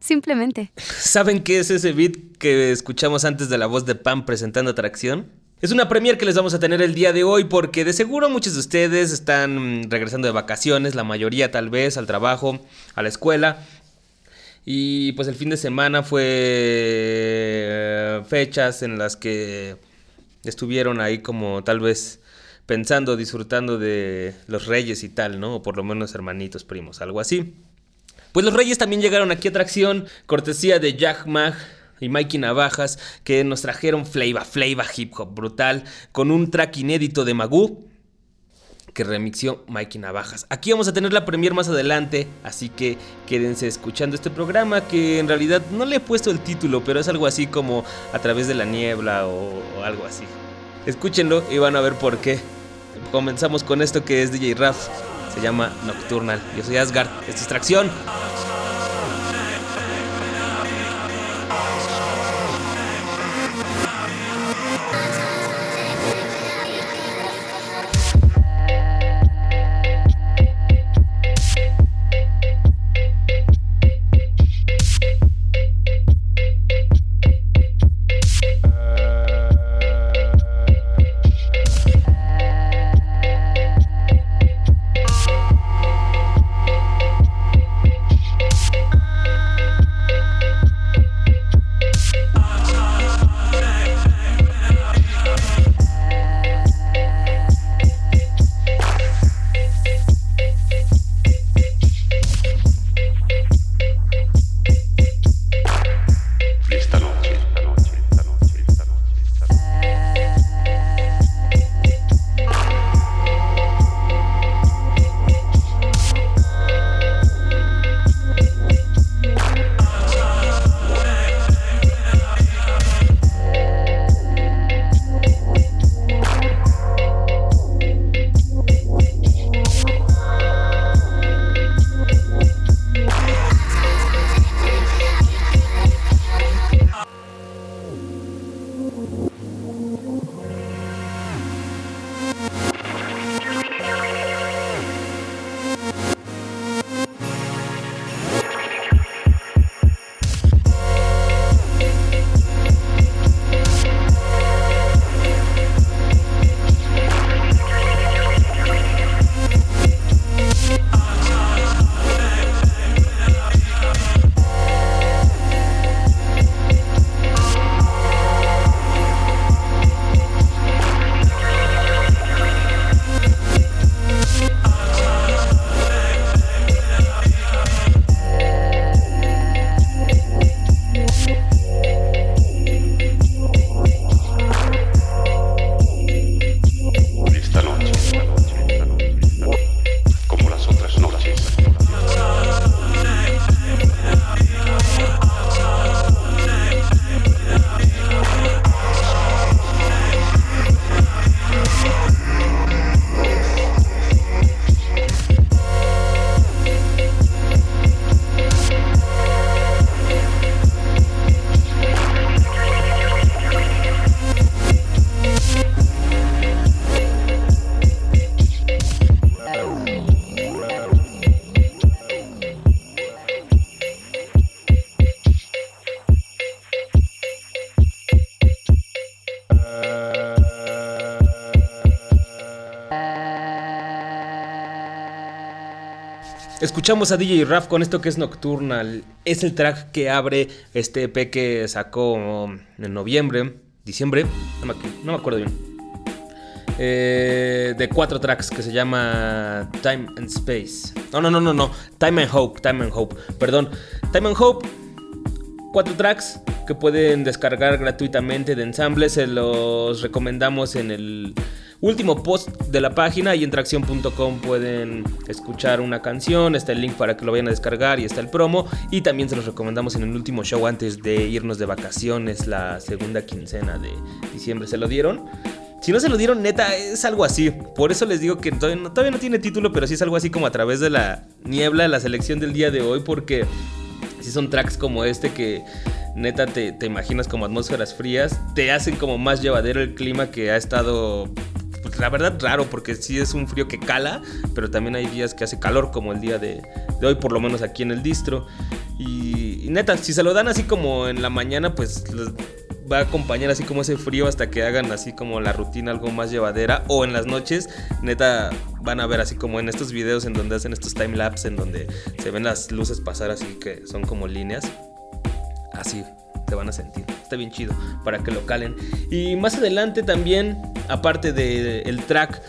Simplemente. ¿Saben qué es ese beat que escuchamos antes de la voz de Pam presentando Atracción? Es una premier que les vamos a tener el día de hoy porque de seguro muchos de ustedes están regresando de vacaciones, la mayoría tal vez al trabajo, a la escuela. Y pues el fin de semana fue eh, fechas en las que estuvieron ahí como tal vez pensando, disfrutando de los reyes y tal, ¿no? O por lo menos hermanitos, primos, algo así. Pues los reyes también llegaron aquí a atracción, cortesía de Jack Mag y Mikey Navajas, que nos trajeron Flavor, Flavor Hip Hop brutal, con un track inédito de Magoo que remixió Mikey Navajas. Aquí vamos a tener la premier más adelante, así que quédense escuchando este programa que en realidad no le he puesto el título, pero es algo así como a través de la niebla o, o algo así. Escúchenlo y van a ver por qué. Comenzamos con esto que es DJ Raf, se llama Nocturnal. Yo soy Asgard, esta es Tracción. Escuchamos a DJ Raf con esto que es Nocturnal. Es el track que abre este EP que sacó en noviembre, diciembre, no me, acu- no me acuerdo bien. Eh, de cuatro tracks que se llama Time and Space. No, no, no, no, no. Time and Hope, Time and Hope. Perdón. Time and Hope. Cuatro tracks que pueden descargar gratuitamente de ensamble. Se los recomendamos en el último post de la página y en tracción.com pueden escuchar una canción. Está el link para que lo vayan a descargar y está el promo. Y también se los recomendamos en el último show antes de irnos de vacaciones, la segunda quincena de diciembre. ¿Se lo dieron? Si no se lo dieron, neta, es algo así. Por eso les digo que todavía no, tiene título, pero sí es algo así como a través de la niebla, la selección del día de hoy, porque si son tracks como este que neta te, te imaginas como atmósferas frías, te hacen como más llevadero el clima que ha estado la verdad raro, porque sí es un frío que cala, pero también hay días que hace calor, como el día de, hoy, por lo menos aquí en el distro. Y, neta, si se lo dan así como en la mañana, pues va a acompañar así como ese frío hasta que hagan así como la rutina algo más llevadera. O en las noches, neta, van a ver así como en estos videos en donde hacen estos time lapse, en donde se ven las luces pasar así que son como líneas. Así te van a sentir. Está bien chido para que lo calen. Y más adelante también, aparte del track,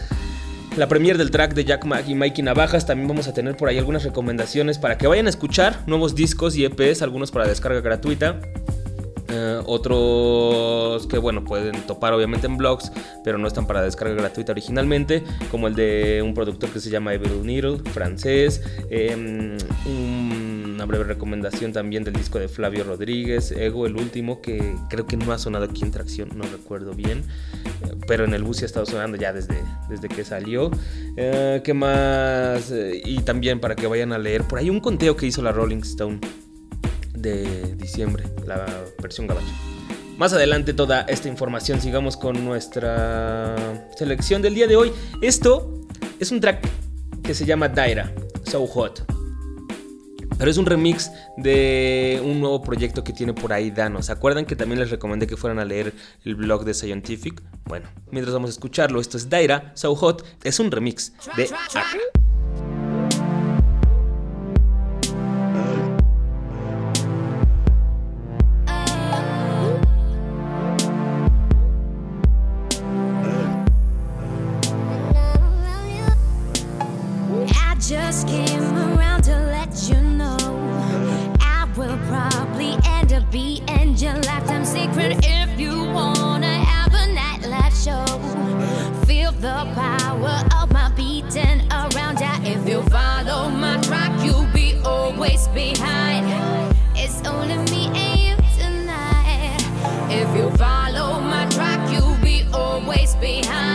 la premier del track de Jack Mack y Mikey Navajas, también vamos a tener por ahí algunas recomendaciones para que vayan a escuchar nuevos discos y EPs, algunos para descarga gratuita. Eh, otros que bueno pueden topar obviamente en blogs pero no están para descarga gratuita originalmente como el de un productor que se llama Evil Needle francés eh, breve recomendación también del disco de Flavio Rodríguez Ego el último que creo que no ha sonado aquí en tracción no recuerdo bien eh, pero en el bus sí ha estado sonando ya desde, desde que salió eh, qué más Eh, y también para que vayan a leer por ahí un conteo que hizo la Rolling Stone de diciembre, la versión gabacha. Más adelante toda esta información, sigamos con nuestra selección del día de hoy. Esto es un track que se llama Daira, So Hot. Pero es un remix de un nuevo proyecto que tiene por ahí Dano. ¿Se acuerdan que también les recomendé que fueran a leer el blog de Scientific? Bueno, mientras vamos a escucharlo, esto es Daira, So Hot. Es un remix de. Secret if you wanna have a nightlife show. Feel the power of my beating around ya. If you follow my track, you'll be always behind. It's only me and you tonight. If you follow my track, you'll be always behind.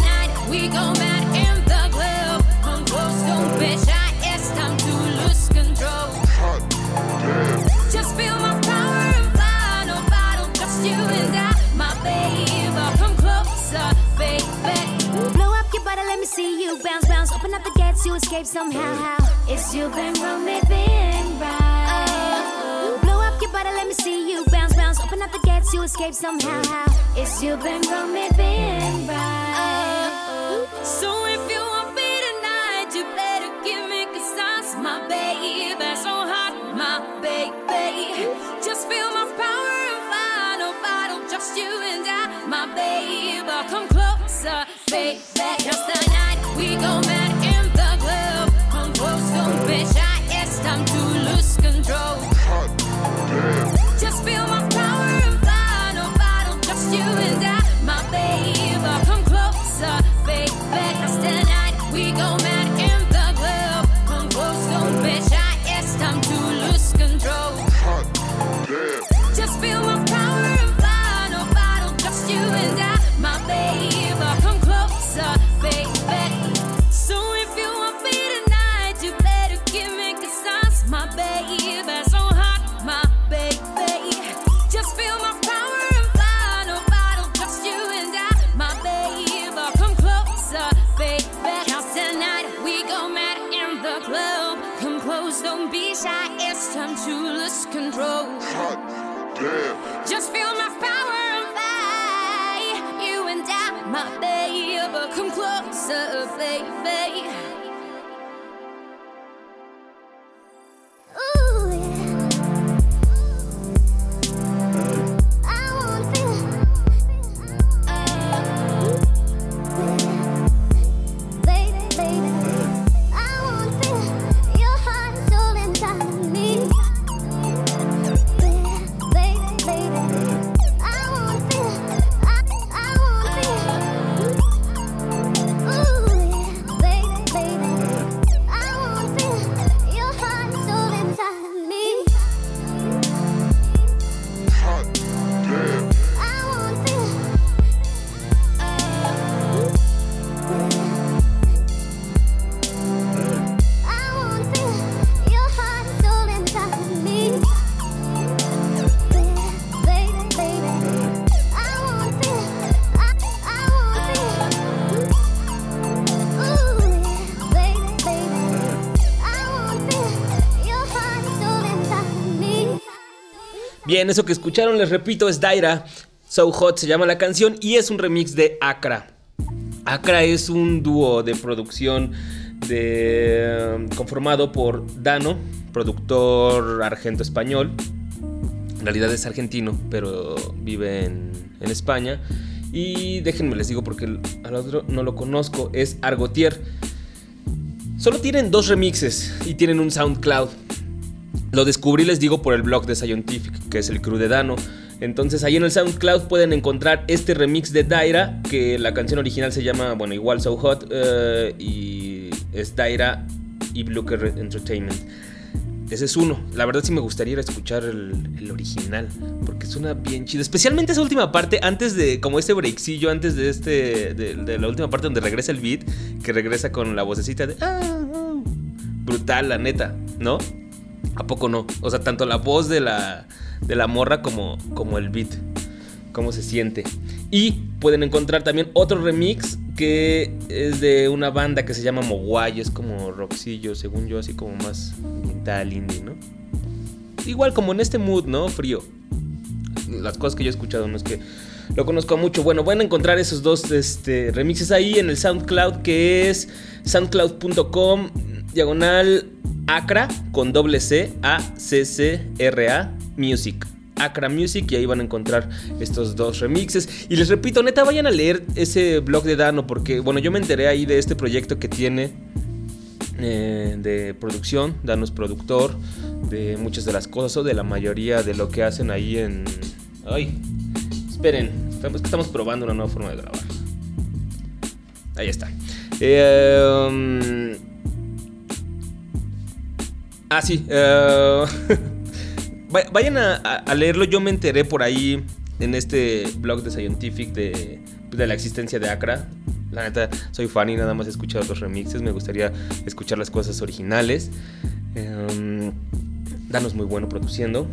escape somehow. It's you been wrong, me being right. Blow up your body, let me see you bounce, bounce. Open up the gates, you escape somehow. It's you been wrong, me being right. So if you want me tonight, you better give me cause that's my baby. So hot, my baby. Just feel my power and find nobody, just you and I, my baby. Come closer, baby. Cause tonight Just feel my baby. Bien, eso que escucharon, les repito, es Daira. So Hot se llama la canción y es un remix de Acra. Acra es un dúo de producción um, conformado por Dano, productor argento-español. En realidad es argentino, pero vive en, en España. Y déjenme les digo porque al otro no lo conozco, es Argotier. Solo tienen dos remixes y tienen un SoundCloud. Lo descubrí, les digo, por el blog de Scientific, que es el crew de Dano. Entonces ahí en el SoundCloud pueden encontrar este remix de Daira, que la canción original se llama, bueno, igual So Hot, eh, y es Daira y Bluker Entertainment. Ese es uno. La verdad sí me gustaría escuchar el, original, porque suena bien chido. Especialmente esa última parte, antes de, como este breakcillo, antes de este, de, de la última parte donde regresa el beat, que regresa con la vocecita de... "Ah, ah". Brutal, la neta, ¿no? ¿A poco no? O sea, tanto la voz de la, de la morra como, como el beat. Cómo se siente. Y pueden encontrar también otro remix que es de una banda que se llama Mogwai. Es como rockcillo, según yo, así como más ambiental, indie, ¿no? Igual como en este mood, ¿no? Frío. Las cosas que yo he escuchado no es que lo conozco mucho. Bueno, van a encontrar esos dos este, remixes ahí en el SoundCloud que es soundcloud.com diagonal acra con doble C A C C R A Music. Acra Music y ahí van a encontrar estos dos remixes. Y les repito, neta, vayan a leer ese blog de Dano porque, bueno, yo me enteré ahí de este proyecto que tiene eh, de producción. Dano es productor de muchas de las cosas o de la mayoría de lo que hacen ahí en... Ay, esperen, estamos, probando una nueva forma de grabar. Ahí está. Eh, um, ah, sí. eh, va- vayan a, leerlo. Yo me enteré por ahí en este blog de Scientific de, de la existencia de Acra. La neta, soy fan y nada más he escuchado los remixes. Me gustaría escuchar las cosas originales. Eh, Danos muy bueno produciendo.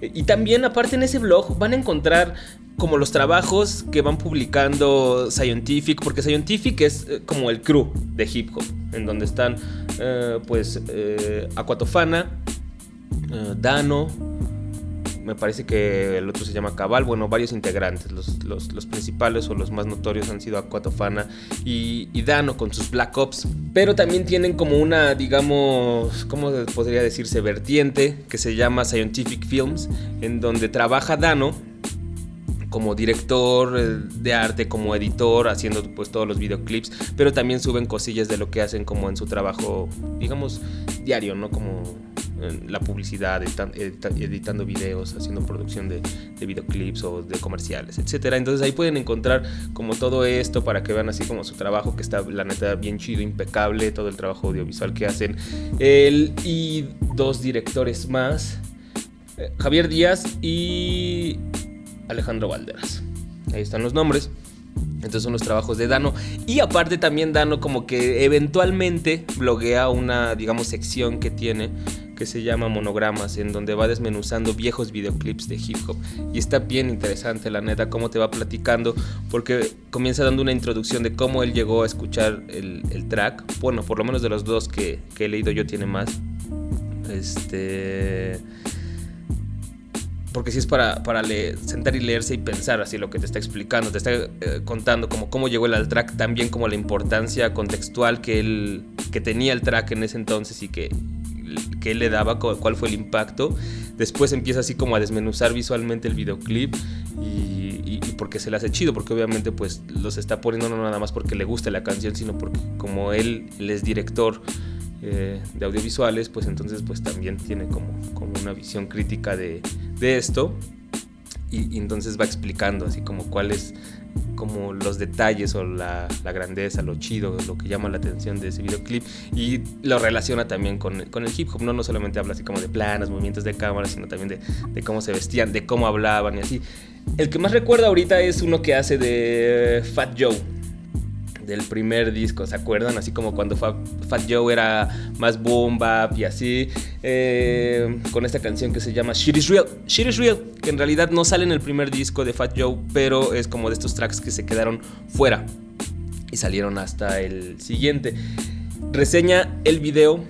Y también, aparte en ese blog, van a encontrar como los trabajos que van publicando Scientific, porque Scientific es eh, como el crew de hip hop, en donde están, eh, pues, eh, Aquatofana, Dano, me parece que el otro se llama Cabal, bueno, varios integrantes, los, los- principales o los más notorios han sido Aquatofana y, y Dano con sus Black Ops, pero también tienen como una, digamos, ¿cómo podría decirse? Vertiente que se llama Scientific Films, en donde trabaja Dano como director eh, de arte, como editor, haciendo pues todos los videoclips, pero también suben cosillas de lo que hacen como en su trabajo, digamos, diario, ¿no? Como la publicidad, editan- edita- editando videos, haciendo producción de, de videoclips o de comerciales, etcétera. Entonces ahí pueden encontrar como todo esto para que vean así como su trabajo, que está la neta bien chido, impecable, todo el trabajo audiovisual que hacen. Él y dos directores más, eh, Javier Díaz y Alejandro Valderas. Ahí están los nombres. Entonces son los trabajos de Dano. Y aparte también Dano como que eventualmente bloguea una, digamos, sección que tiene que se llama Monogramas, en donde va desmenuzando viejos videoclips de hip hop. Y está bien interesante, la neta, cómo te va platicando, porque comienza dando una introducción de cómo él llegó a escuchar el, el track. Bueno, por lo menos de los dos que, que he leído yo tiene más. Este. Porque si es para, para leer- sentar y leerse y pensar así lo que te está explicando, te está eh, contando como cómo llegó al track, también como la importancia contextual que él que tenía el track en ese entonces y que, que él le daba, cu- cuál fue el impacto. Después empieza así como a desmenuzar visualmente el videoclip y, porque se le hace chido, porque obviamente pues los está poniendo no nada más porque le gusta la canción, sino porque como él es director eh, de audiovisuales, pues entonces pues también tiene como, como una visión crítica de, de esto. Y, y entonces va explicando así como cuáles como los detalles o la, la grandeza, lo chido, lo que llama la atención de ese videoclip. Y lo relaciona también con, con el hip hop, no, no solamente habla así como de planos, movimientos de cámara, sino también de, de cómo se vestían, de cómo hablaban y así. El que más recuerdo ahorita es uno que hace de Fat Joe del primer disco, ¿se acuerdan? Así como cuando Fa- Fat Joe era más boom bap y así, eh, con esta canción que se llama Shit is Real, Shit is Real, que en realidad no sale en el primer disco de Fat Joe, pero es como de estos tracks que se quedaron fuera y salieron hasta el siguiente. Reseña el video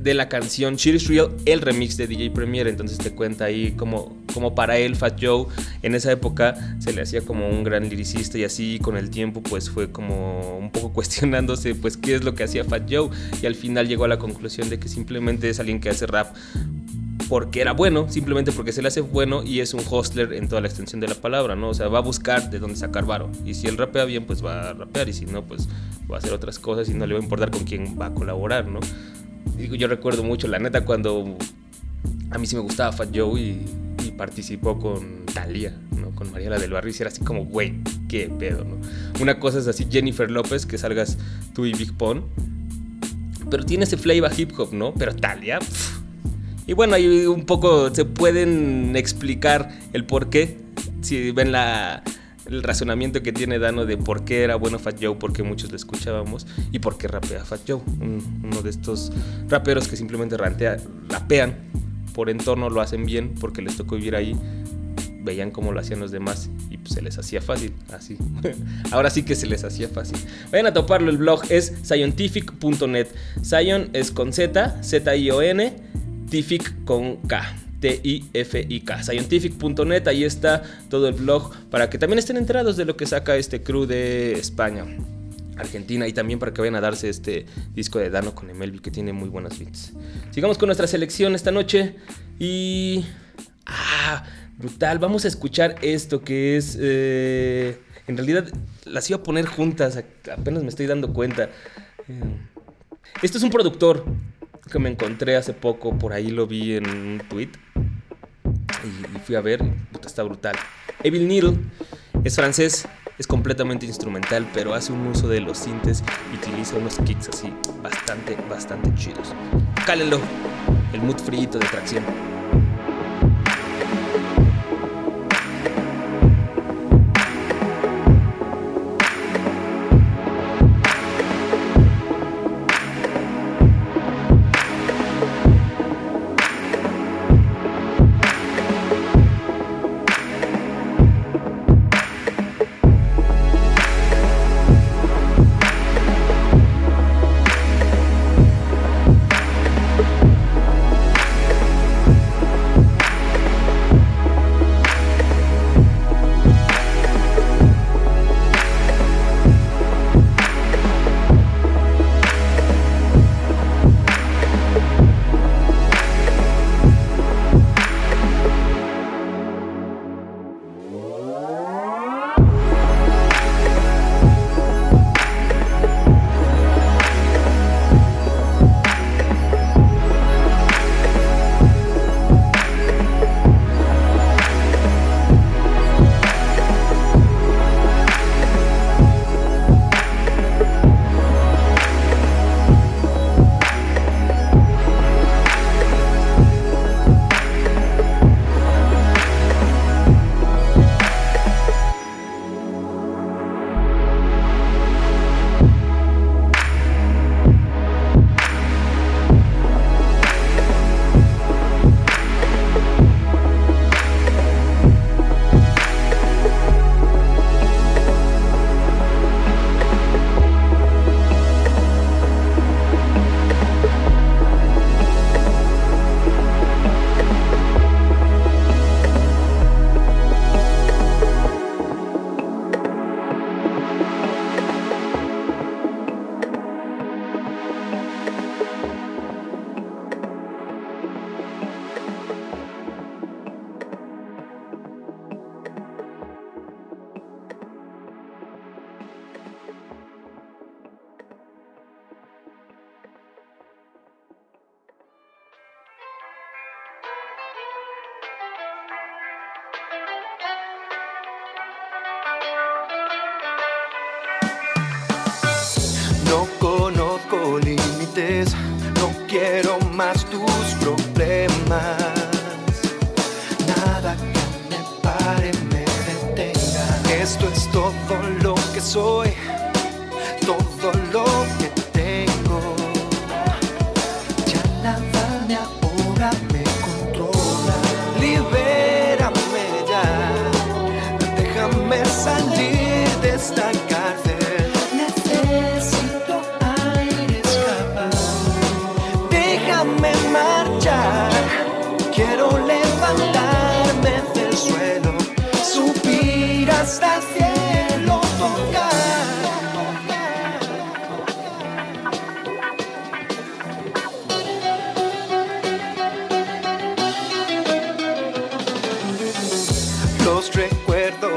de la canción Shit is Real, el remix de DJ Premier. Entonces te cuenta ahí como, como para él, Fat Joe, en esa época se le hacía como un gran liricista y así con el tiempo pues fue como un poco cuestionándose pues qué es lo que hacía Fat Joe y al final llegó a la conclusión de que simplemente es alguien que hace rap porque era bueno, simplemente porque se le hace bueno y es un hostler en toda la extensión de la palabra, ¿no? O sea, va a buscar de dónde sacar varo. Y si él rapea bien, pues va a rapear y si no, pues va a hacer otras cosas y no le va a importar con quién va a colaborar, ¿no? Digo, yo recuerdo mucho, la neta, cuando a mí sí me gustaba Fat Joe y, y participó con Thalía, ¿no? Con Mariela del Barrio y era así como, güey, qué pedo, ¿no? Una cosa es así, Jennifer López, que salgas tú y Big Pon, pero tiene ese flavor hip hop, ¿no? Pero pff. y bueno, ahí un poco se pueden explicar el por qué, si ven la, el razonamiento que tiene Dano de por qué era bueno Fat Joe, por qué muchos lo escuchábamos y por qué rapea Fat Joe. Un- uno de estos raperos que simplemente rapean por entorno, lo hacen bien porque les tocó vivir ahí, veían cómo lo hacían los demás y pues, se les hacía fácil, así. Ahora sí que se les hacía fácil. Vayan a toparlo, el blog es scientific.net. Scion es con Z, Z-I-O-N, Tific con K. T-I-F-I-K. Scientific.net, ahí está todo el blog para que también estén enterados de lo que saca este crew de España, Argentina y también para que vayan a darse este disco de Dano con Emelvi que tiene muy buenas beats. Sigamos con nuestra selección esta noche y. ¡Ah! Brutal, vamos a escuchar esto que es. eh, en realidad las iba a poner juntas, apenas me estoy dando cuenta. Eh, esto es un productor que me encontré hace poco, por ahí lo vi en un tweet y fui a ver, puta, está brutal. Evil Needle es francés, es completamente instrumental, pero hace un uso de los sintes y utiliza unos kicks así bastante, bastante chidos. Cálenlo, el mood frito de tracción.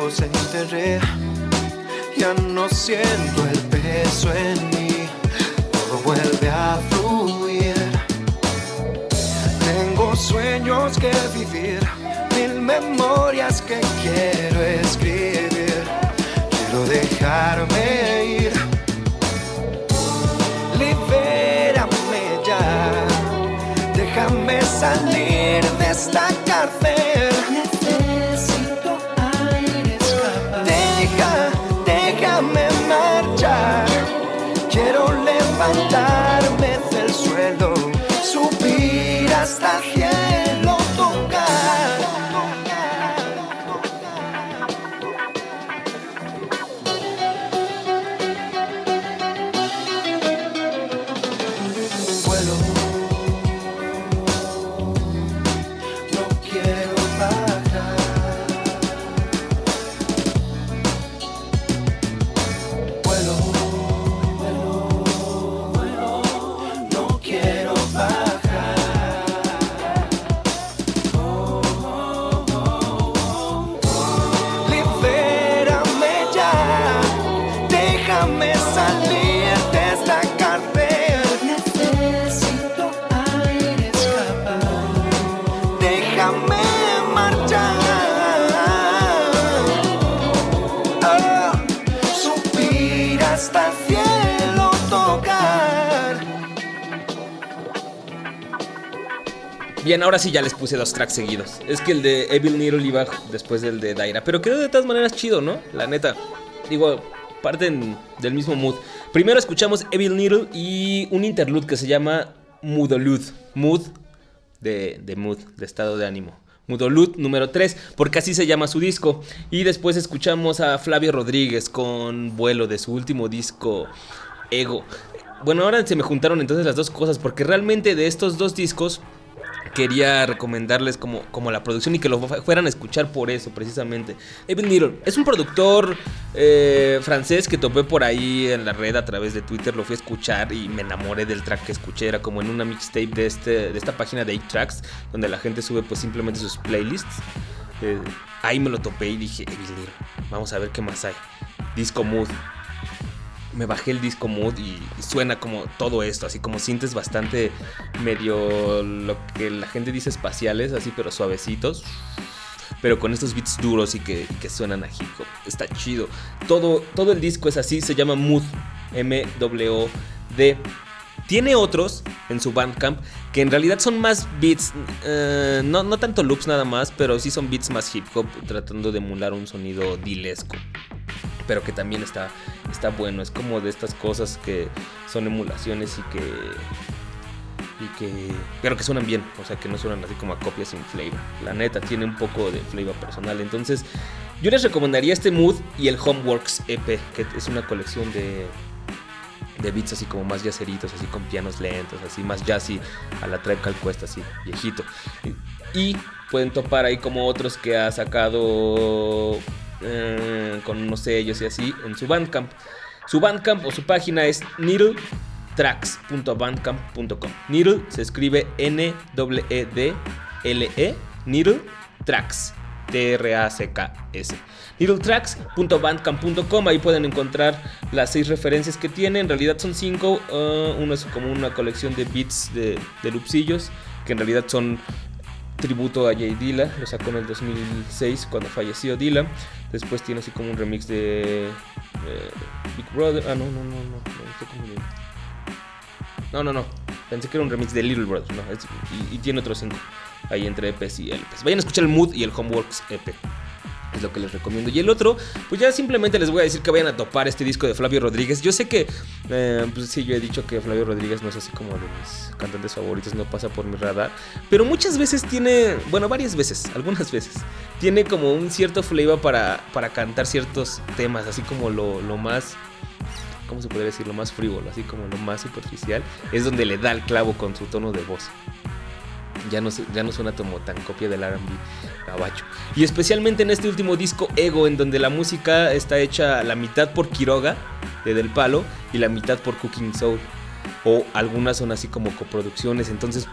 Recuerdos enterré, ya no siento el peso en mí, todo vuelve a fluir. Tengo sueños que vivir, mil memorias que quiero escribir, quiero dejarme ir. Ahora sí ya les puse dos tracks seguidos. Es que el de Evil Needle iba después del de Daira. Pero quedó de todas maneras chido, ¿no? La neta. Digo, parten del mismo mood. Primero escuchamos Evil Needle y un interlude que se llama Mudolude. Mood de, de mood, de estado de ánimo. Mudolude número 3, porque así se llama su disco. Y después escuchamos a Flavio Rodríguez con Vuelo de su último disco Ego. Bueno, ahora se me juntaron entonces las dos cosas, porque realmente de estos dos discos quería recomendarles como, como la producción y que lo fu- fueran a escuchar por eso, precisamente. Evil Needle es un productor eh, francés que topé por ahí en la red a través de Twitter, lo fui a escuchar y me enamoré del track que escuché. Era como en una mixtape de, este, de esta página de 8 Tracks, donde la gente sube pues simplemente sus playlists. Eh, ahí me lo topé y dije, Evil Needle, vamos a ver qué más hay. Disco Mood me bajé el disco mood y, suena como todo esto, así como sientes bastante medio lo que la gente dice espaciales, así pero suavecitos. Pero con estos beats duros y que, que suenan a hip hop. Está chido. Todo, todo el disco es así, se llama Mood. M-W-D. Tiene otros en su Bandcamp que en realidad son más beats, eh, no, no tanto loops nada más, pero sí son beats más hip hop, tratando de emular un sonido dilesco pero que también está, está bueno. Es como de estas cosas que son emulaciones y que. Y que. Pero que suenan bien. O sea, que no suenan así como a copias sin flavor. La neta, tiene un poco de flavor personal. Entonces, yo les recomendaría este Mood y el Homeworks EP, que es una colección de. De beats así como más yacceritos, así con pianos lentos, así más jazzy, a la Tribe Called Quest, así viejito. Y pueden topar ahí como otros que ha sacado eh, con unos sellos y así en su Bandcamp. Su Bandcamp o su página es needletracks.bandcamp.com. Needle se escribe N-E-D-L-E, Needle Tracks, T-R-A-C-K-S. Needletracks.bandcamp.com, ahí pueden encontrar las seis referencias que tiene. En realidad son cinco. uh, uno es como una colección de beats de, de que en realidad son tributo a Jay Dilla, lo sacó en el 2006 cuando falleció Dilla. Después tiene así como un remix de eh, Big Brother. Ah, no, no, no, no, no, No, no. Pensé que era un remix de Little Brothers. No, es- y, y tiene otros cinco. Ahí entre EPs y LPs. Vayan a escuchar el Mood y el Homeworks EP. Es lo que les recomiendo. Y el otro, pues ya simplemente les voy a decir que vayan a topar este disco de Flavio Rodríguez. Yo sé que, eh, pues sí, yo he dicho que Flavio Rodríguez no es así como de mis cantantes favoritos, no pasa por mi radar. Pero muchas veces tiene, bueno, varias veces, algunas veces, tiene como un cierto flavor para, para cantar ciertos temas, así como lo, lo más ¿cómo se podría decir? Lo más frívolo, así como lo más superficial, es donde le da el clavo con su tono de voz. Ya no, ya no suena como tan copia del RB gabacho. Y especialmente en este último disco, Ego, en donde la música está hecha la mitad por Quiroga, de Del Palo, y la mitad por Cooking Soul. O algunas son así como coproducciones, entonces...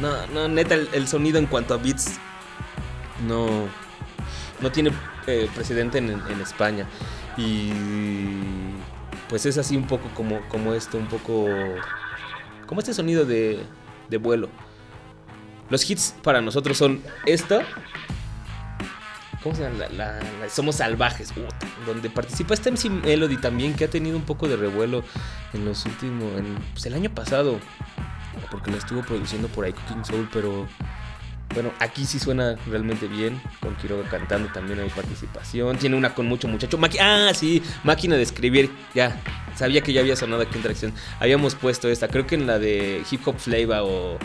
no, no, neta, el, el sonido en cuanto a beats no, no tiene eh, precedente en, en España. Y pues es así un poco como, como esto, un poco como este sonido de, de vuelo. Los hits para nosotros son esto. ¿Cómo se llama? La- la- la- Somos salvajes, donde participa este MC Melody también, que ha tenido un poco de revuelo en los últimos, en, pues el año pasado, porque lo estuvo produciendo por ahí Cooking Soul, pero bueno, aquí sí suena realmente bien. Con Quiroga cantando también hay participación. Tiene una con mucho muchacho. Maqui- ah, sí, máquina de escribir. Ya, sabía que ya había sonado aquí en Tracción. Habíamos puesto esta, creo que en la de Hip Hop Flavor o,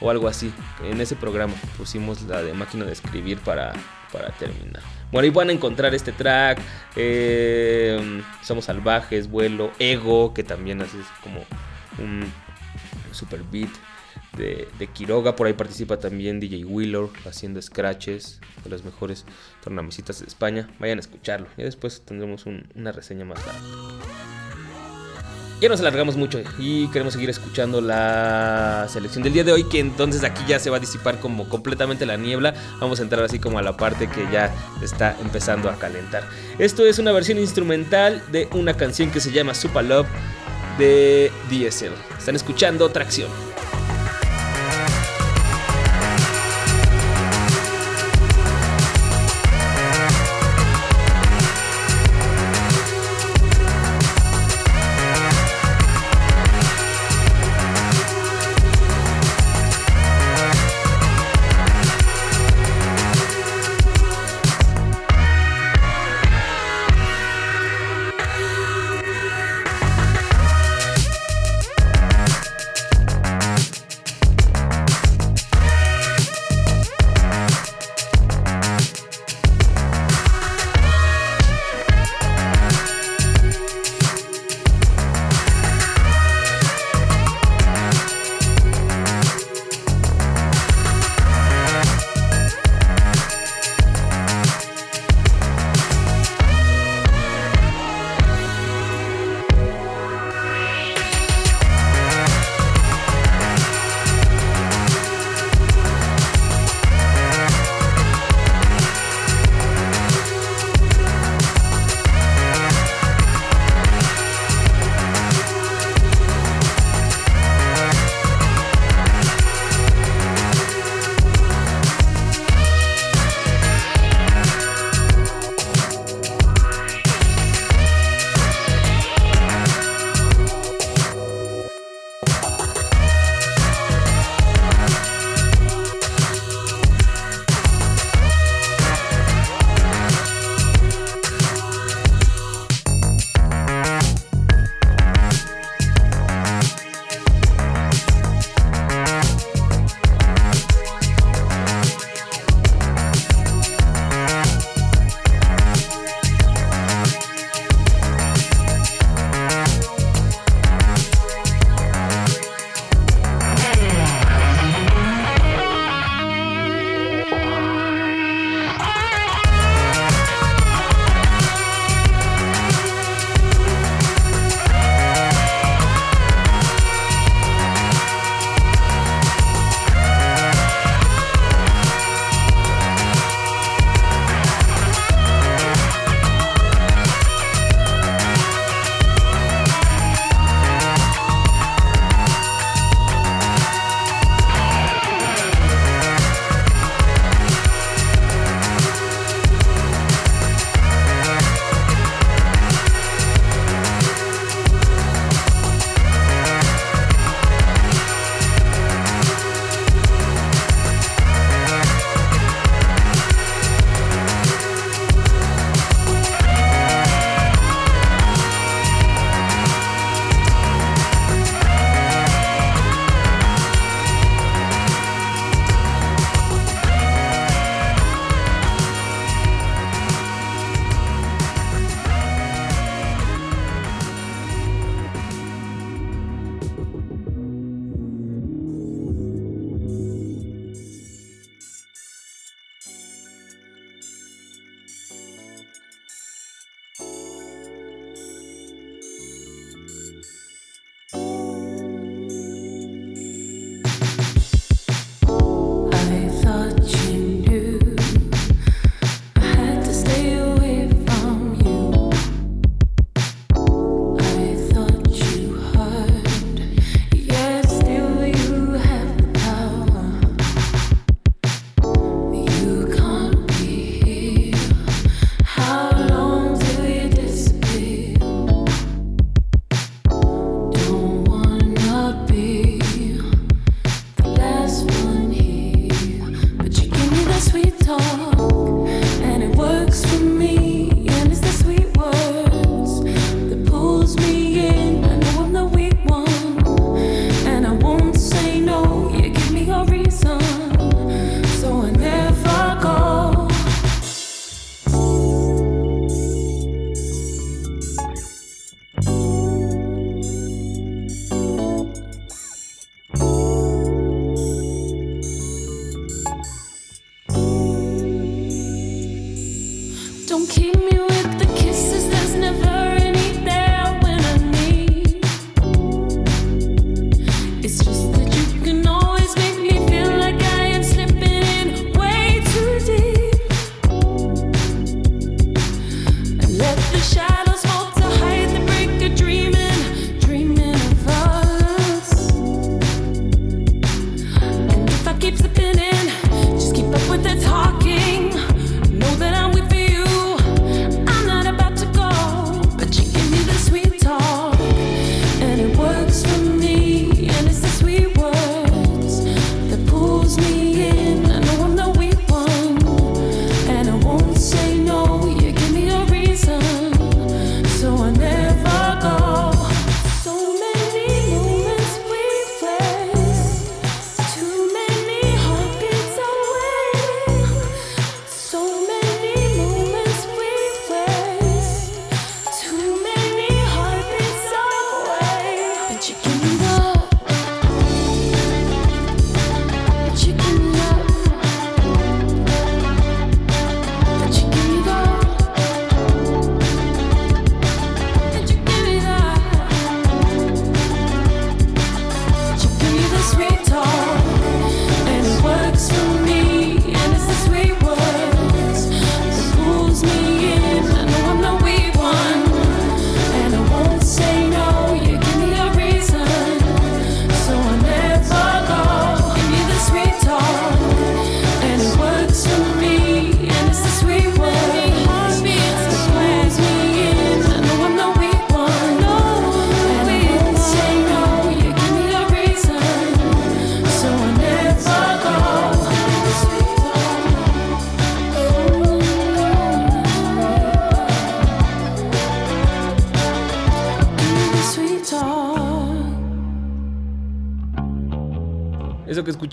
o algo así. En ese programa pusimos la de máquina de escribir para, para terminar. Bueno, ahí van a encontrar este track. eh, Somos salvajes, vuelo, ego, que también hace como un super beat de, Quiroga. Por ahí participa también DJ Wheeler haciendo scratches de las mejores tornamesitas de España. Vayan a escucharlo. Y después tendremos un- una reseña más larga. Ya nos alargamos mucho y queremos seguir escuchando la selección del día de hoy, que entonces aquí ya se va a disipar como completamente la niebla. Vamos a entrar así como a la parte que ya está empezando a calentar. Esto es una versión instrumental de una canción que se llama Super Love de DSL. Están escuchando Tracción.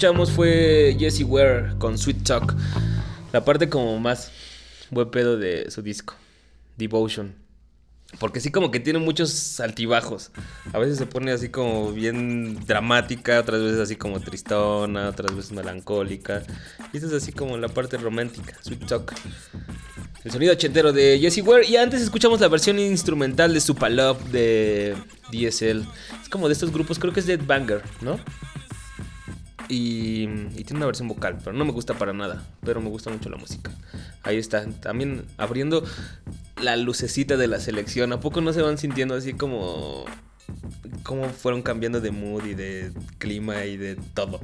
Escuchamos fue Jessie Ware con Sweet Talk. La parte como más buen pedo de su disco, Devotion. Porque sí como que tiene muchos altibajos. A veces se pone así como bien dramática, otras veces así como tristona, otras veces melancólica. Y esta es así como la parte romántica, Sweet Talk. El sonido ochentero de Jessie Ware. Y antes escuchamos la versión instrumental de Supalove de DSL. Es como de estos grupos, creo que es Dead Banger, ¿no? Y, tiene una versión vocal, pero no me gusta para nada. Pero me gusta mucho la música. Ahí está, también abriendo la lucecita de la selección. ¿A poco no se van sintiendo así como. cómo fueron cambiando de mood y de clima y de todo?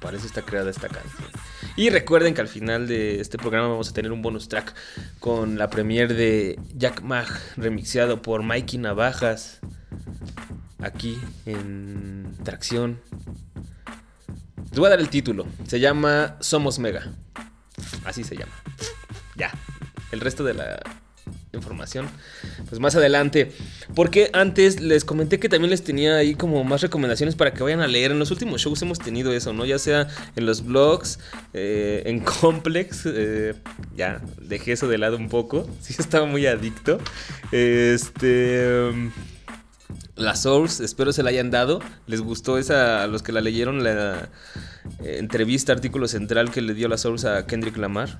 Para eso está creada esta canción. Y recuerden que al final de este programa vamos a tener un bonus track con la premiere de Jack Mag remixeado por Mikey Navajas. Aquí en Tracción. Les voy a dar el título. Se llama Somos Mega. Así se llama. Ya. El resto de la información, pues más adelante. Porque antes les comenté que también les tenía ahí como más recomendaciones para que vayan a leer. En los últimos shows hemos tenido eso, ¿no? Ya sea en los blogs, eh, en Complex. eh, ya dejé eso de lado un poco. Sí, estaba muy adicto. Este. Um, La Source, espero se la hayan dado. Les gustó esa, a los que la leyeron, la eh, entrevista, artículo central que le dio la Source a Kendrick Lamar.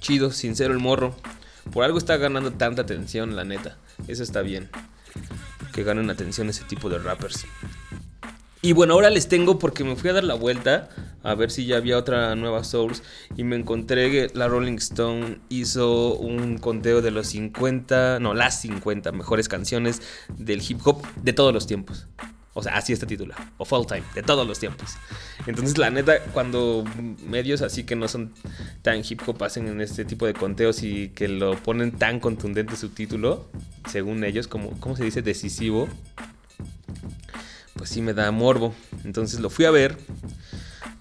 Chido, sincero el morro. Por algo está ganando tanta atención, la neta. Eso está bien. Que ganen atención ese tipo de rappers. Y bueno, ahora les tengo porque me fui a dar la vuelta a ver si ya había otra nueva Source y me encontré que la Rolling Stone hizo un conteo de los 50, no, las 50 mejores canciones del hip hop de todos los tiempos. O sea, así está titula, of all time, de todos los tiempos. Entonces, la neta, cuando medios así que no son tan hip hop hacen en este tipo de conteos y que lo ponen tan contundente su título, según ellos, como, ¿cómo se dice? Decisivo, pues sí me da morbo. Entonces lo fui a ver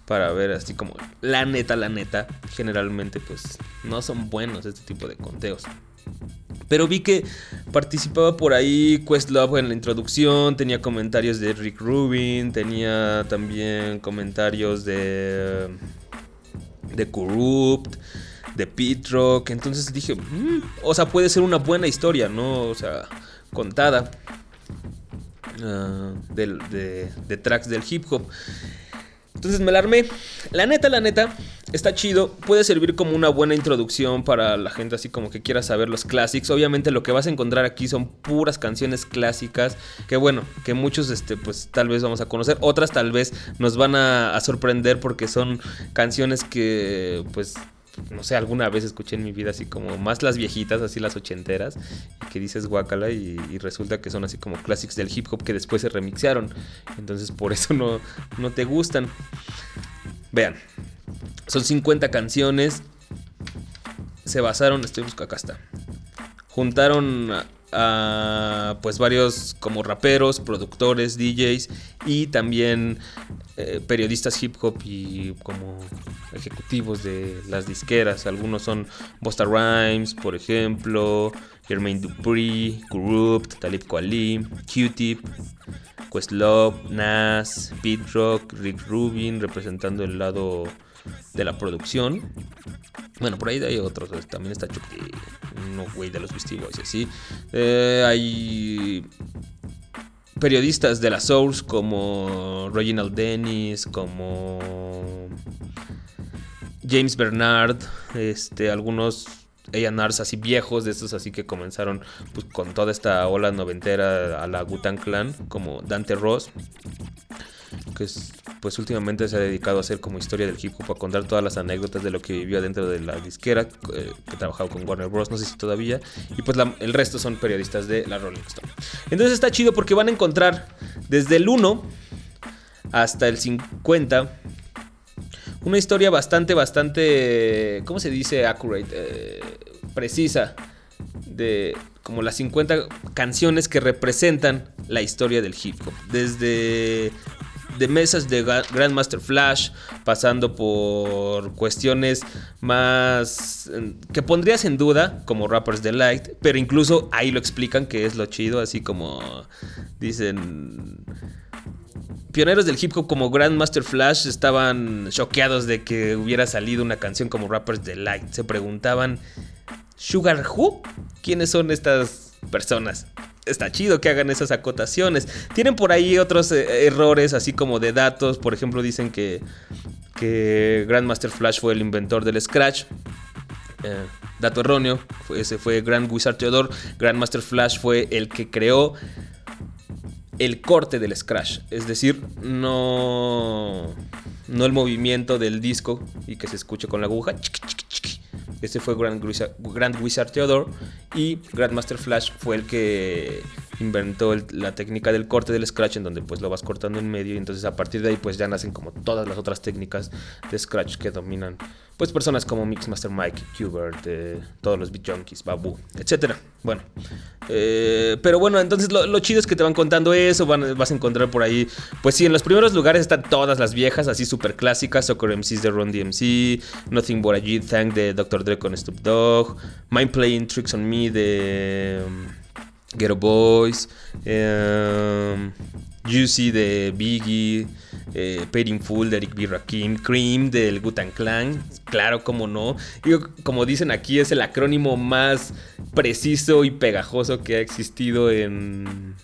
para ver así como la neta, la neta. Generalmente pues no son buenos este tipo de conteos. Pero vi que participaba por ahí Questlove en la introducción, tenía comentarios de Rick Rubin, tenía también comentarios de de Corrupt, de Pete Rock, entonces dije, "Mm, o sea, puede ser una buena historia, ¿no? O sea, contada del- de, de tracks del hip hop. Entonces me la armé. La neta, la neta, Está chido, puede servir como una buena introducción para la gente así como que quiera saber los clásicos. Obviamente lo que vas a encontrar aquí son puras canciones clásicas que bueno, que muchos este pues tal vez vamos a conocer, otras tal vez nos van a sorprender porque son canciones que pues no sé, alguna vez escuché en mi vida así como más las viejitas, así las ochenteras, que dices guacala y, y resulta que son así como clásicos del hip hop que después se remixearon. Entonces por eso no, no te gustan. Vean, son 50 canciones. Se basaron, estoy buscando, acá está. Juntaron a, pues varios como raperos, productores, DJs y también eh, periodistas hip hop y como ejecutivos de las disqueras. Algunos son Busta Rhymes, por ejemplo, Jermaine Dupri, Corrupt, Talib Kweli, Q-Tip, Questlove, Nas, Pete Rock, Rick Rubin, representando el lado de la producción. Bueno, por ahí hay otros. También está Chucky, no güey de los Beastie así. Eh, hay periodistas de la Source como Reginald Dennis, como James Bernard, este, algunos A&Rs así viejos de estos así que comenzaron pues, con toda esta ola noventera a la Gutan Clan, como Dante Ross, que es, pues últimamente se ha dedicado a hacer como historia del hip hop, a contar todas las anécdotas de lo que vivió dentro de la disquera, eh, que trabajaba con Warner Bros, no sé si todavía, y pues el resto son periodistas de la Rolling Stone. Entonces está chido porque van a encontrar desde el 1 hasta el 50 una historia bastante, bastante, ¿cómo se dice? Accurate, eh, precisa, de como las 50 canciones que representan la historia del hip hop. Desde de mesas de Grandmaster Flash, pasando por cuestiones más que pondrías en duda, como Rappers Delight, pero incluso ahí lo explican que es lo chido, así como dicen pioneros del hip hop como Grandmaster Flash estaban choqueados de que hubiera salido una canción como Rappers Delight. Se preguntaban, ¿Sugar Who? ¿Quiénes son estas personas? Está chido que hagan esas acotaciones. Tienen por ahí otros eh, errores, así como de datos. Por ejemplo, dicen que, que Grandmaster Flash fue el inventor del Scratch. Eh, dato erróneo, fue- ese fue Grand Wizard Theodore. Grandmaster Flash fue el que creó el corte del scratch, es decir, no no el movimiento del disco y que se escuche con la aguja. Ese fue Grand Wizard, Theodore y Grandmaster Flash fue el que inventó la técnica del corte del scratch en donde pues lo vas cortando en medio y entonces a partir de ahí pues ya nacen como todas las otras técnicas de scratch que dominan pues personas como Mixmaster Mike, Qbert, eh, todos los beat junkies, Babu, etcétera. Bueno, eh, pero bueno, entonces lo, chido es que te van contando eso, vas a encontrar por ahí, pues sí, en los primeros lugares están todas las viejas, así súper clásicas, Soccer MCs de Ron DMC, Nothing But a G Thank de Dr. Dre con Snoop Dogg, Mind Playing Tricks on Me de um, Ghetto Boys, um, Juicy de Biggie, eh, Full de Eric B. Rakim, Cream del Gutan Clan, claro, como no. Digo, como dicen aquí, es el acrónimo más preciso y pegajoso que ha existido en,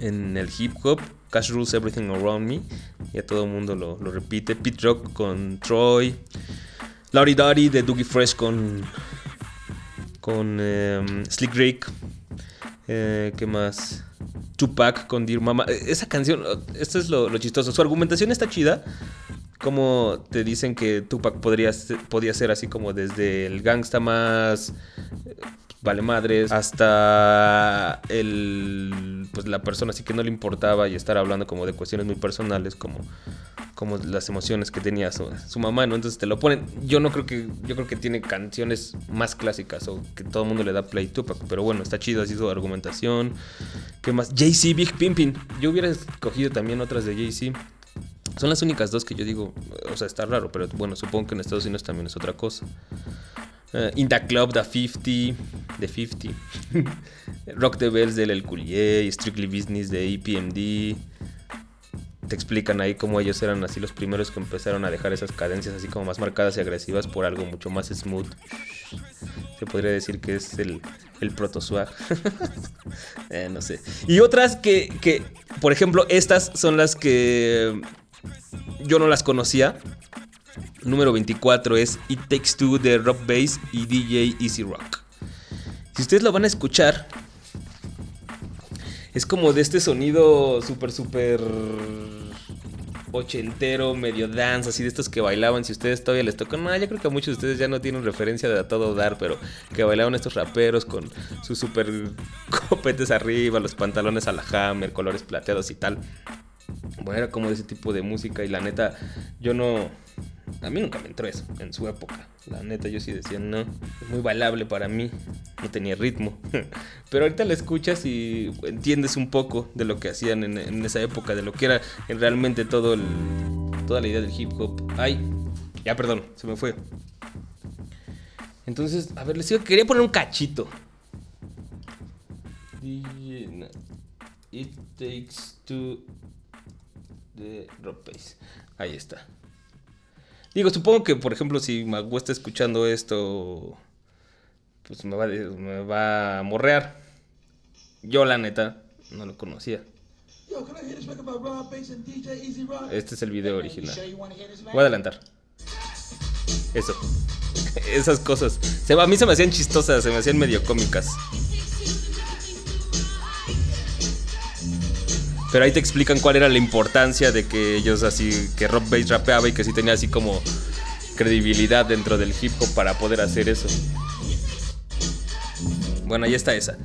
en el hip hop. Cash Rules Everything Around Me, ya todo el mundo lo, lo repite. Pete Rock con Troy, Laurie Dottie de Doogie Fresh con, con em, Slick Rick. Eh, ¿Qué más? Tupac con Dear Mama. Eh, Esa canción, esto es lo, chistoso. Su argumentación está chida. Como te dicen que Tupac podría, podía ser así como desde el gangsta más eh, vale madres hasta el pues la persona así que no le importaba y estar hablando como de cuestiones muy personales como como las emociones que tenía su, mamá, ¿no? Entonces te lo ponen. Yo no creo que yo creo que tiene canciones más clásicas o que todo el mundo le da play Tupac, pero bueno, está chido así su argumentación. ¿Qué más? Jay-Z Big Pimpin. Yo hubiera escogido también otras de Jay-Z. Son las únicas dos que yo digo, o sea, está raro, pero bueno, supongo que en Estados Unidos también es otra cosa. Eh, In the Club, The 50, The 50. Rock the Bells del El Coulier, Strictly Business de EPMD. Te explican ahí cómo ellos eran así los primeros que empezaron a dejar esas cadencias así como más marcadas y agresivas por algo mucho más smooth. Se podría decir que es el, el proto swag. Eh, no sé. Y otras que, que, por ejemplo, estas son las que yo no las conocía. Número 24 es It Takes Two de Rock Bass y DJ Easy Rock. Si ustedes lo van a escuchar, es como de este sonido súper, súper ochentero, medio dance, así de estos que bailaban. Si ustedes todavía les tocan, no, yo creo que a muchos de ustedes ya no tienen referencia de a todo dar, pero que bailaban estos raperos con sus super copetes arriba, los pantalones a la hammer, colores plateados y tal. Bueno, era como ese tipo de música y la neta, yo no... A mí nunca me entró eso en su época. La neta, yo sí decía, no, es muy bailable para mí. No tenía ritmo. Pero ahorita la escuchas y entiendes un poco de lo que hacían en, esa época, de lo que era en realmente todo el, toda la idea del hip hop. Ay, ya perdón, se me fue. Entonces, a ver, les digo, quería poner un cachito. It takes two de Rock Pace. Ahí está. Digo, supongo que, por ejemplo, si Magu está escuchando esto, pues me va, me va a morrear. Yo, la neta, no lo conocía. Este es el video original. Voy a adelantar. Eso. Esas cosas. Se, a mí se me hacían chistosas, se me hacían medio cómicas. Pero ahí te explican cuál era la importancia de que ellos así, que Rock Bass rapeaba y que sí tenía así como credibilidad dentro del hip hop para poder hacer eso. Bueno, ahí está esa.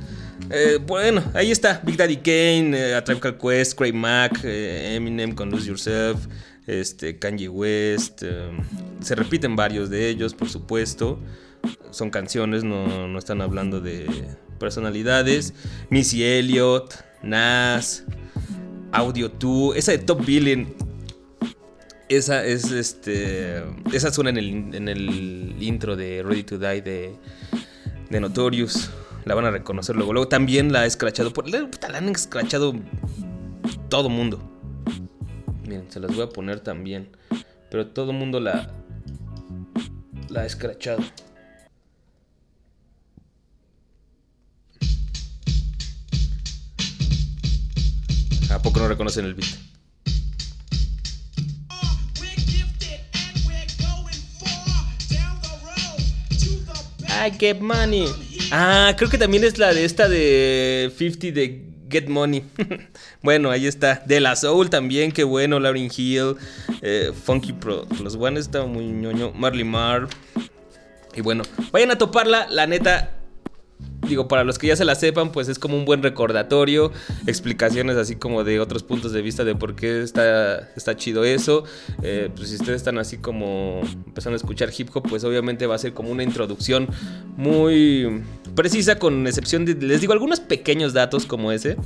Eh, bueno, ahí está. Big Daddy Kane, eh, Quest, Craig Mack, eh, Eminem con Lose Yourself, este, Kanye West. eh, se repiten varios de ellos, por supuesto. Son canciones, no, no están hablando de personalidades. Missy Elliott, Nas, Audio 2, esa de Top Billing. Esa es este. Esa suena en el, en el intro de Ready to Die de, de Notorious. La van a reconocer luego. Luego también la ha escrachado. Por, la, la han escrachado todo mundo. Miren, se las voy a poner también. Pero todo mundo la. La ha escrachado. ¿A poco no reconocen el beat? I get money. Ah, creo que también es la de esta de 50 de Get Money. bueno, ahí está. De la Soul también, qué bueno. Lauryn Hill. eh, Funky Pro. Los One está muy ñoño. Marley Marr. Y bueno, vayan a toparla. La neta, digo, para los que ya se la sepan, pues es como un buen recordatorio, explicaciones así como de otros puntos de vista de por qué está, está chido eso. Eh, pues si ustedes están así como empezando a escuchar hip hop, pues obviamente va a ser como una introducción muy precisa, con excepción de, les digo, algunos pequeños datos como ese.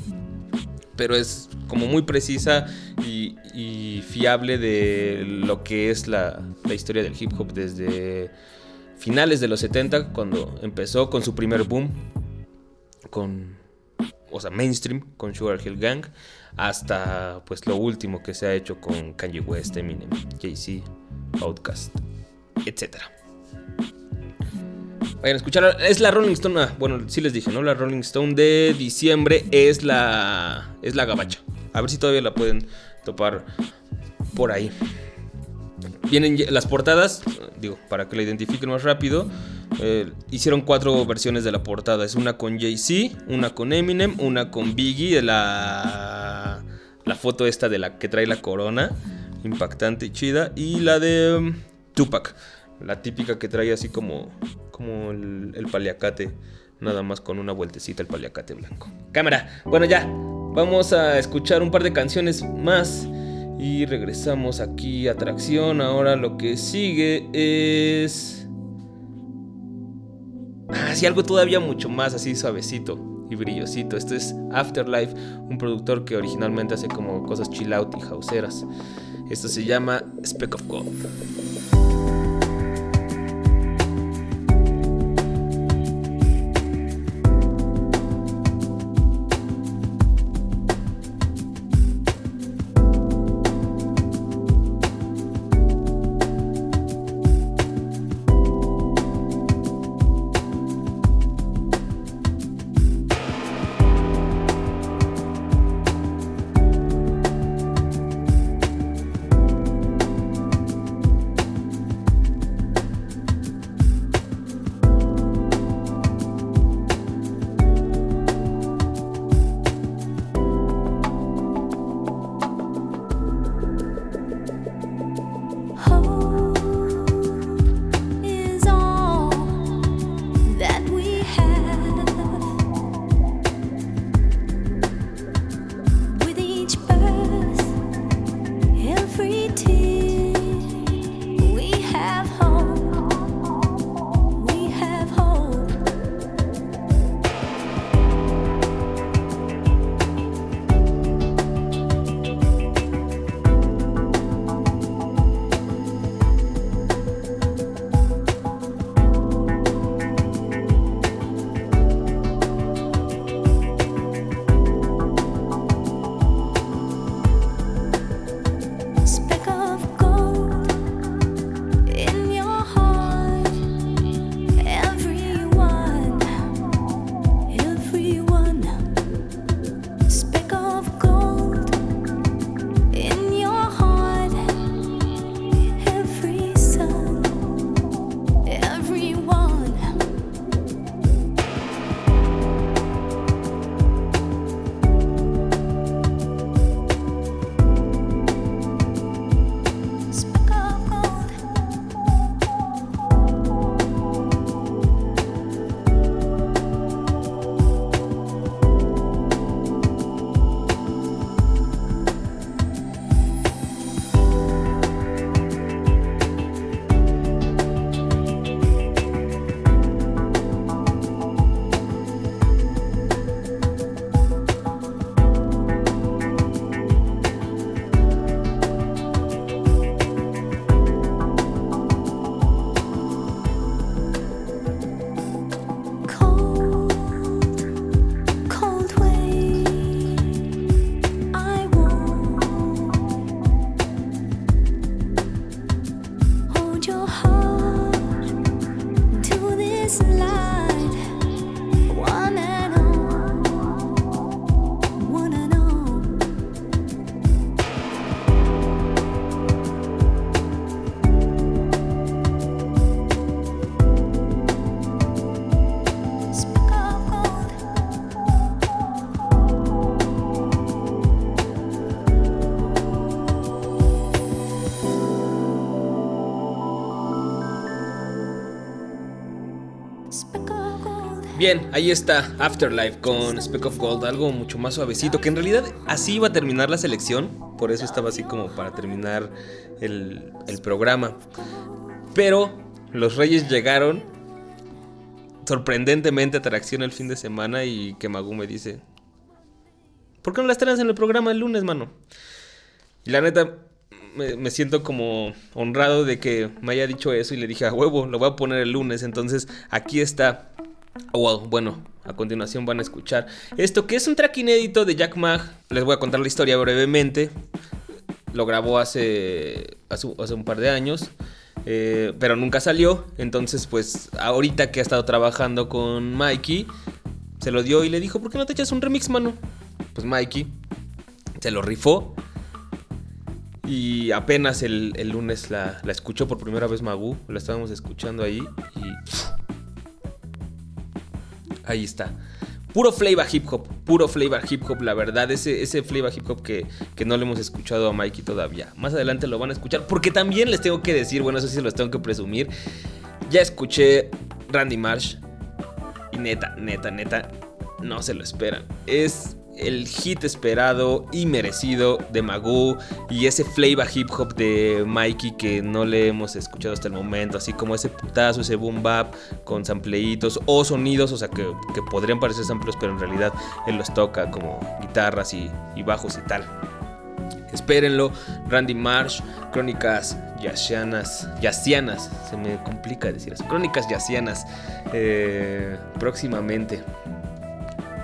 Pero es como muy precisa y, y fiable de lo que es la, la historia del hip hop desde finales de los 70, cuando empezó con su primer boom, con, o sea, mainstream, con Sugar Hill Gang, hasta pues lo último que se ha hecho con Kanye West, Eminem, Jay-Z, Outkast, etc. Vayan a escuchar, es la Rolling Stone, ah, bueno, sí les dije, ¿no? La Rolling Stone de diciembre es la, es la gabacha. A ver si todavía la pueden topar por ahí. Vienen las portadas, digo, para que la identifiquen más rápido. eh, hicieron cuatro versiones de la portada. Es una con Jay-Z, una con Eminem, una con Biggie, la, la foto esta de la que trae la corona, impactante y chida, y la de um, Tupac, la típica que trae así como, como el, el paliacate, nada más con una vueltecita el paliacate blanco. Cámara, bueno ya, vamos a escuchar un par de canciones más. Y regresamos aquí a atracción. Ahora lo que sigue es. Ah, sí, algo todavía mucho más así suavecito y brillosito. Esto es Afterlife, un productor que originalmente hace como cosas chill out y houseeras. Esto se llama Speck of Gold. Bien, ahí está Afterlife con Speck of Gold, algo mucho más suavecito, que en realidad así iba a terminar la selección, por eso estaba así como para terminar el, el programa. Pero los Reyes llegaron sorprendentemente atracción el fin de semana y que Magu me dice, ¿por qué no las traes en el programa el lunes, mano? Y la neta, me, me siento como honrado de que me haya dicho eso y le dije, a huevo, lo voy a poner el lunes. Entonces, aquí está. O bueno, a continuación van a escuchar esto que es un track inédito de Jack Mag. Les voy a contar la historia brevemente. Lo grabó hace, hace, hace un par de años. eh, pero nunca salió. Entonces, pues ahorita que ha estado trabajando con Mikey, se lo dio y le dijo, ¿por qué no te echas un remix, mano? Pues Mikey se lo rifó. Y apenas el, el lunes la, la escuchó por primera vez Magu. La estábamos escuchando ahí. Y. Ahí está. Puro flavor hip hop. Puro flavor hip hop, la verdad. Ese, ese flavor hip hop que, que no le hemos escuchado a Mikey todavía. Más adelante lo van a escuchar. Porque también les tengo que decir, bueno, eso sí los tengo que presumir. Ya escuché Randy Marsh. Y neta, neta, neta. No se lo esperan. Es el hit esperado y merecido de Magoo y ese flavor hip hop de Mikey que no le hemos escuchado hasta el momento, así como ese putazo, ese boom bap con sampleitos o sonidos, o sea que, que podrían parecer samples, pero en realidad él los toca como guitarras y, y bajos y tal. Espérenlo, Randy Marsh, Crónicas Yacianas, Yacianas, se me complica decir eso, Crónicas Yacianas, eh, próximamente.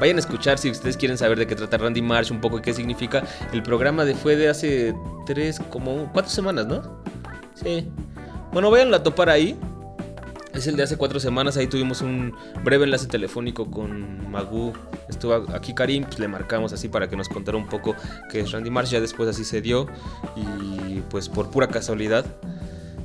Vayan a escuchar si ustedes quieren saber de qué trata Randy Marsh un poco y qué significa. El programa de fue de hace tres, como cuatro semanas, ¿no? Sí. Bueno, vayan a topar ahí. Es el de hace cuatro semanas. Ahí tuvimos un breve enlace telefónico con Magu. Estuvo aquí Karim, pues le marcamos así para que nos contara un poco qué es Randy Marsh. Ya después así se dio. Y pues por pura casualidad.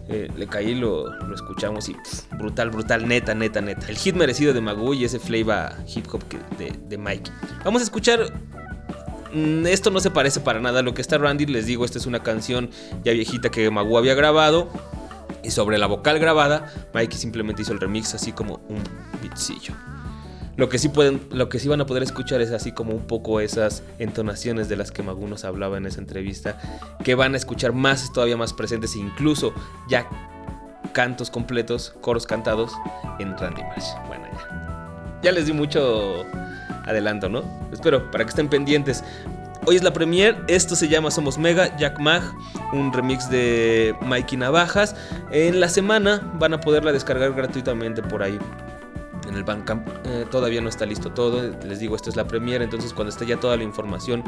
Eh, le caí, lo, lo escuchamos y brutal, brutal, neta, neta, neta. El hit merecido de Magoo y ese flavor hip hop de, de Mikey. Vamos a escuchar. mm, Esto no se parece para nada a lo que está Randy. Les digo, esta es una canción ya viejita que Magoo había grabado. Y sobre la vocal grabada, Mikey simplemente hizo el remix así como un beatcillo. Lo que sí pueden, lo que sí van a poder escuchar es así como un poco esas entonaciones de las que Magu nos hablaba en esa entrevista, que van a escuchar más, todavía más presentes, incluso ya cantos completos, coros cantados en Randy Marsh. Bueno, ya. Ya les di mucho adelanto, ¿no? Espero, para que estén pendientes. Hoy es la premier, esto se llama Somos Mega, Jack Mag, un remix de Mikey Navajas. En la semana van a poderla descargar gratuitamente por ahí el Bandcamp. Eh, todavía no está listo todo. Les digo, esto es la premiere. Entonces, cuando esté ya toda la información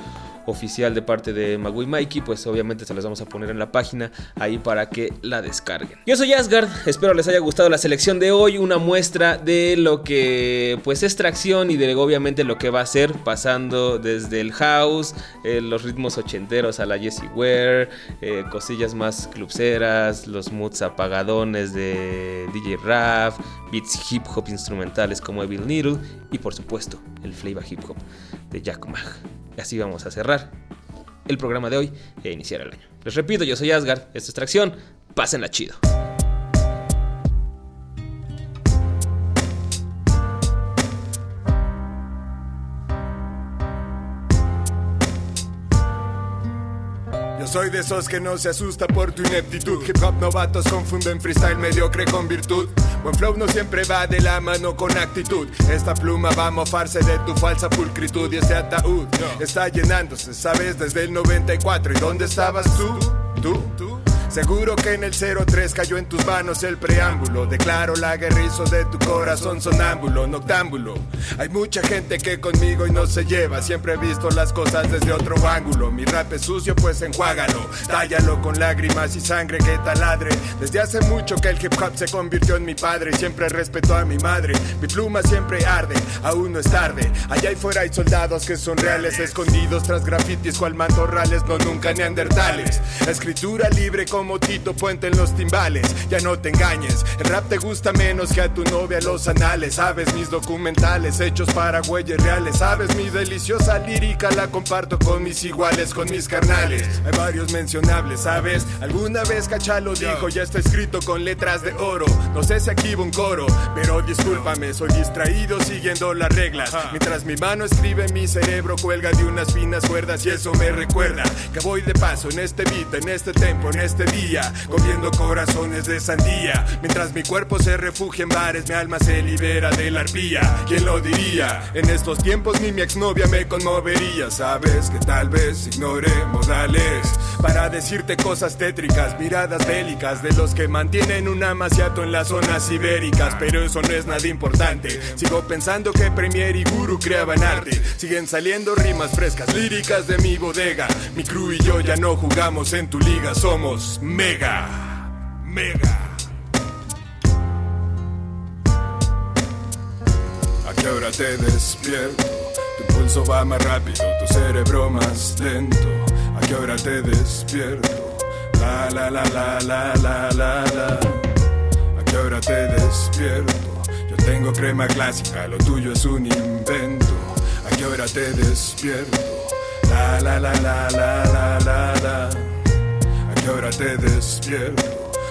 oficial de parte de Magu y Mikey, pues obviamente se las vamos a poner en la página ahí para que la descarguen. Yo soy Asgard. Espero les haya gustado la selección de hoy. Una muestra de lo que pues es tracción y de obviamente lo que va a ser pasando desde el house, eh, los ritmos ochenteros a la Jessie Ware, eh, cosillas más clubseras, los moods apagadones de DJ Raf, beats hip hop instrumentales como Evil Needle y por supuesto el flavor hip hop de Jack Mag. Así vamos a cerrar el programa de hoy e iniciar el año. Les repito, yo soy Asgard, esto es Tracción, pásenla chido. Soy de esos que no se asusta por tu ineptitud. Hip hop novatos confunden freestyle mediocre con virtud. Buen flow no siempre va de la mano con actitud. Esta pluma va a mofarse de tu falsa pulcritud y este ataúd está llenándose, sabes, desde el 94. ¿Y dónde estabas tú? ¿Tú? Seguro que en el 03 cayó en tus manos el preámbulo. Declaro la guerrizo de tu corazón sonámbulo, noctámbulo. Hay mucha gente que conmigo y no se lleva. Siempre he visto las cosas desde otro ángulo. Mi rap es sucio, pues enjuágalo. Tállalo con lágrimas y sangre que taladre. Desde hace mucho que el hip hop se convirtió en mi padre. Siempre respeto a mi madre. Mi pluma siempre arde, aún no es tarde. Allá y fuera hay soldados que son reales, escondidos tras grafitis cual matorrales, no nunca neandertales. Escritura libre con como Tito Puente en los timbales. Ya no te engañes, el rap te gusta menos que a tu novia los anales. Sabes mis documentales hechos para güeyes reales. Sabes mi deliciosa lírica la comparto con mis iguales, con mis carnales. Hay varios mencionables, ¿sabes? Alguna vez Cachalo dijo, ya está escrito con letras de oro. No sé si aquí va un coro, pero discúlpame, soy distraído siguiendo las reglas. Mientras mi mano escribe, mi cerebro cuelga de unas finas cuerdas y eso me recuerda que voy de paso en este beat, en este tempo, en este día, comiendo corazones de sandía. Mientras mi cuerpo se refugia en bares, mi alma se libera de la arpía. ¿Quién lo diría? En estos tiempos ni mi exnovia me conmovería. Sabes que tal vez ignore modales para decirte cosas tétricas, miradas bélicas de los que mantienen un amaciato en las zonas ibéricas. Pero eso no es nada importante. Sigo pensando que Premier y Guru creaban arte. Siguen saliendo rimas frescas, líricas de mi bodega. Mi crew y yo ya no jugamos en tu liga, somos mega, mega. ¿A qué hora te despierto? Tu pulso va más rápido, tu cerebro más lento. ¿A qué hora te despierto? La la la la la la la la. ¿A qué hora te despierto? Yo tengo crema clásica, lo tuyo es un invento. ¿A qué hora te despierto? La la la la la la la la. ¿A qué hora te despierto?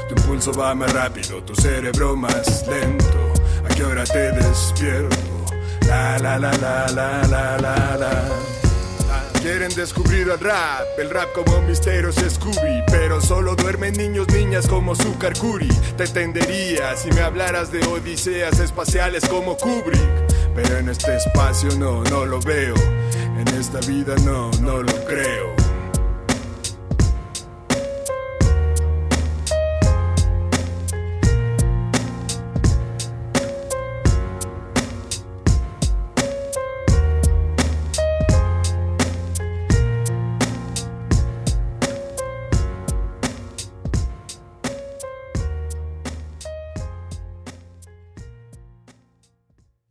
Tu pulso va más rápido, tu cerebro más lento. ¿A qué hora te despierto? La la la la la la la la. Quieren descubrir el rap, el rap como misterios Scooby Pero solo duermen niños, niñas como Zucker Curry Te entendería si me hablaras de odiseas espaciales como Kubrick Pero en este espacio no, no lo veo En esta vida no, no lo creo